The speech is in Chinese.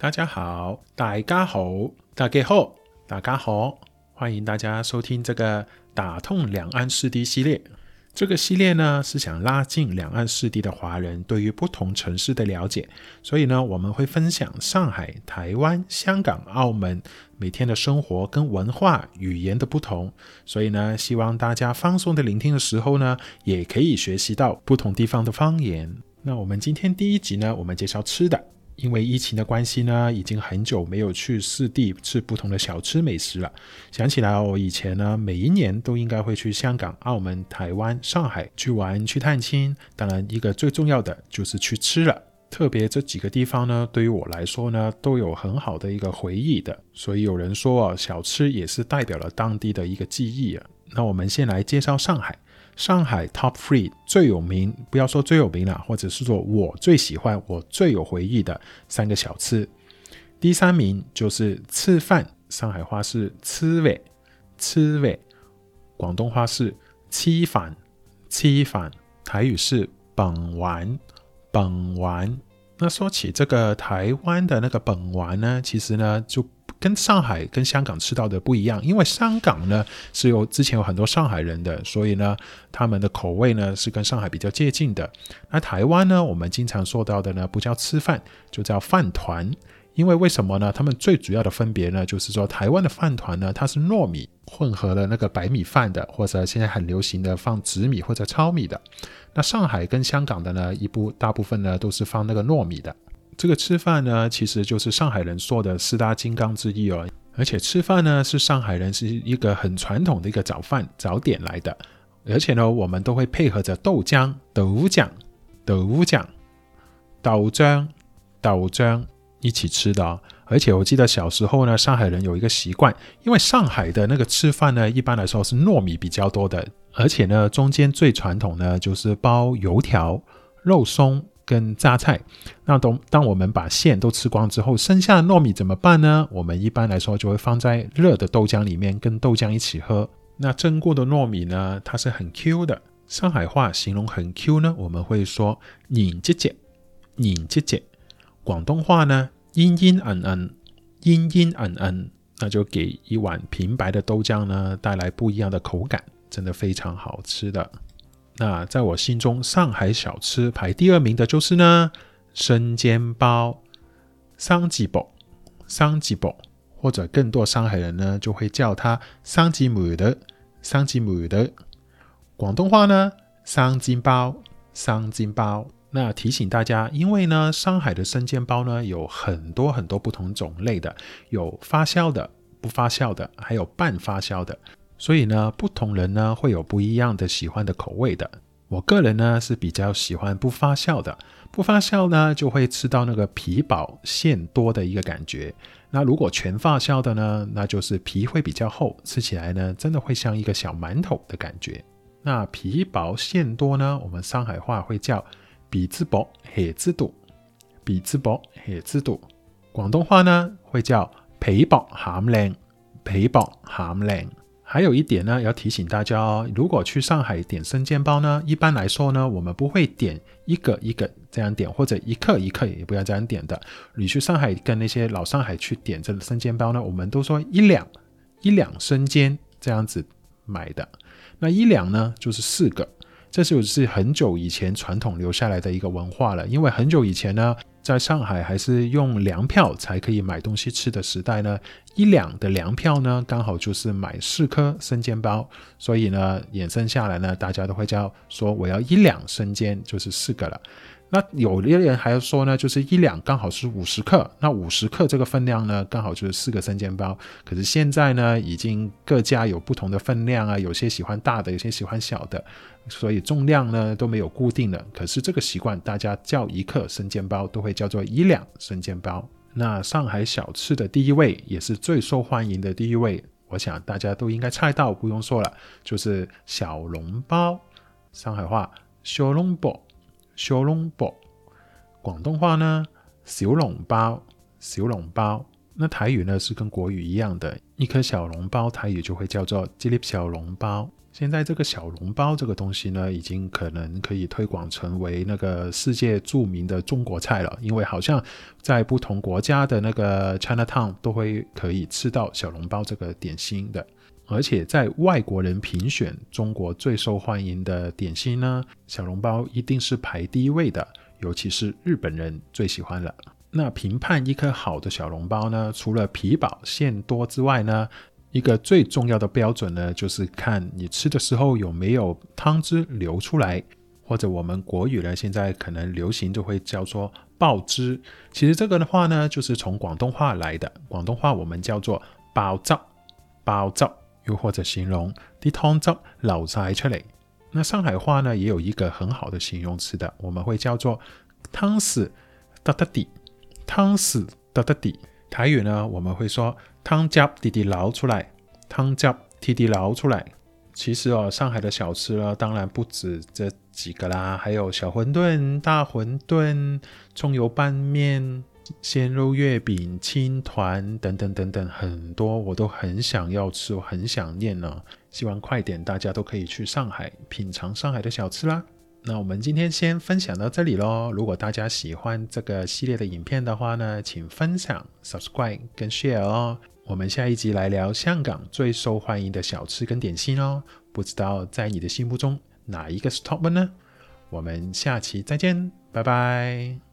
大家好，大家好，大家好，大家好，欢迎大家收听这个打通两岸四地系列。这个系列呢，是想拉近两岸四地的华人对于不同城市的了解，所以呢，我们会分享上海、台湾、香港、澳门每天的生活跟文化语言的不同。所以呢，希望大家放松的聆听的时候呢，也可以学习到不同地方的方言。那我们今天第一集呢，我们介绍吃的。因为疫情的关系呢，已经很久没有去四地吃不同的小吃美食了。想起来我以前呢，每一年都应该会去香港、澳门、台湾、上海去玩、去探亲。当然，一个最重要的就是去吃了。特别这几个地方呢，对于我来说呢，都有很好的一个回忆的。所以有人说啊，小吃也是代表了当地的一个记忆啊。那我们先来介绍上海。上海 Top Three 最有名，不要说最有名了，或者是说我最喜欢、我最有回忆的三个小吃。第三名就是吃饭，上海话是吃饭，吃饭；广东话是吃饭，吃饭；台语是本丸，本丸。那说起这个台湾的那个本丸呢，其实呢就。跟上海、跟香港吃到的不一样，因为香港呢是有之前有很多上海人的，所以呢他们的口味呢是跟上海比较接近的。那台湾呢，我们经常说到的呢不叫吃饭，就叫饭团。因为为什么呢？他们最主要的分别呢，就是说台湾的饭团呢，它是糯米混合了那个白米饭的，或者现在很流行的放紫米或者糙米的。那上海跟香港的呢，一部大部分呢都是放那个糯米的。这个吃饭呢，其实就是上海人说的四大金刚之一哦。而且吃饭呢，是上海人是一个很传统的一个早饭早点来的。而且呢，我们都会配合着豆浆、豆浆、豆浆、豆浆、豆浆一起吃的。而且我记得小时候呢，上海人有一个习惯，因为上海的那个吃饭呢，一般来说是糯米比较多的，而且呢，中间最传统呢就是包油条、肉松。跟榨菜，那当当我们把馅都吃光之后，剩下的糯米怎么办呢？我们一般来说就会放在热的豆浆里面，跟豆浆一起喝。那蒸过的糯米呢，它是很 Q 的。上海话形容很 Q 呢，我们会说黏结结，黏结结。广东话呢，阴阴韧韧，阴阴韧韧，那就给一碗平白的豆浆呢带来不一样的口感，真的非常好吃的。那在我心中，上海小吃排第二名的就是呢，生煎包、生煎包、生煎包，或者更多上海人呢就会叫它生煎馍的、生煎馍的。广东话呢，生煎包、生煎包。那提醒大家，因为呢，上海的生煎包呢有很多很多不同种类的，有发酵的、不发酵的，还有半发酵的。所以呢，不同人呢会有不一样的喜欢的口味的。我个人呢是比较喜欢不发酵的，不发酵呢就会吃到那个皮薄馅多的一个感觉。那如果全发酵的呢，那就是皮会比较厚，吃起来呢真的会像一个小馒头的感觉。那皮薄馅多呢，我们上海话会叫皮子薄馅子多，皮子薄馅子多。广东话呢会叫皮薄馅靓，皮薄馅靓。还有一点呢，要提醒大家哦，如果去上海点生煎包呢，一般来说呢，我们不会点一个一个这样点，或者一克一克也不要这样点的。你去上海跟那些老上海去点这个生煎包呢，我们都说一两一两生煎这样子买的。那一两呢，就是四个，这就是很久以前传统留下来的一个文化了。因为很久以前呢。在上海还是用粮票才可以买东西吃的时代呢，一两的粮票呢，刚好就是买四颗生煎包，所以呢，衍生下来呢，大家都会叫说我要一两生煎，就是四个了。那有的人还要说呢，就是一两刚好是五十克，那五十克这个分量呢，刚好就是四个生煎包。可是现在呢，已经各家有不同的分量啊，有些喜欢大的，有些喜欢小的，所以重量呢都没有固定的。可是这个习惯，大家叫一克生煎包都会叫做一两生煎包。那上海小吃的第一位，也是最受欢迎的第一位，我想大家都应该猜到，不用说了，就是小笼包。上海话小笼包。小笼包，广东话呢，小笼包，小笼包。那台语呢是跟国语一样的，一颗小笼包，台语就会叫做一粒小笼包。现在这个小笼包这个东西呢，已经可能可以推广成为那个世界著名的中国菜了，因为好像在不同国家的那个 Chinatown 都会可以吃到小笼包这个点心的。而且在外国人评选中国最受欢迎的点心呢，小笼包一定是排第一位的，尤其是日本人最喜欢了。那评判一颗好的小笼包呢，除了皮薄馅多之外呢，一个最重要的标准呢，就是看你吃的时候有没有汤汁流出来，或者我们国语呢现在可能流行就会叫做爆汁。其实这个的话呢，就是从广东话来的，广东话我们叫做爆汁，爆汁。又或者形容啲汤汁流晒出来，那上海话呢也有一个很好的形容词的，我们会叫做汤匙得得滴，汤匙得得滴。台语呢我们会说汤汁滴滴捞出来，汤汁滴滴捞出来。其实哦，上海的小吃呢，当然不止这几个啦，还有小馄饨、大馄饨、葱油拌面。鲜肉月饼、青团等等等等，很多我都很想要吃，我很想念呢。希望快点，大家都可以去上海品尝上海的小吃啦。那我们今天先分享到这里喽。如果大家喜欢这个系列的影片的话呢，请分享、subscribe 跟 share 哦。我们下一集来聊香港最受欢迎的小吃跟点心哦。不知道在你的心目中哪一个是 top one 呢？我们下期再见，拜拜。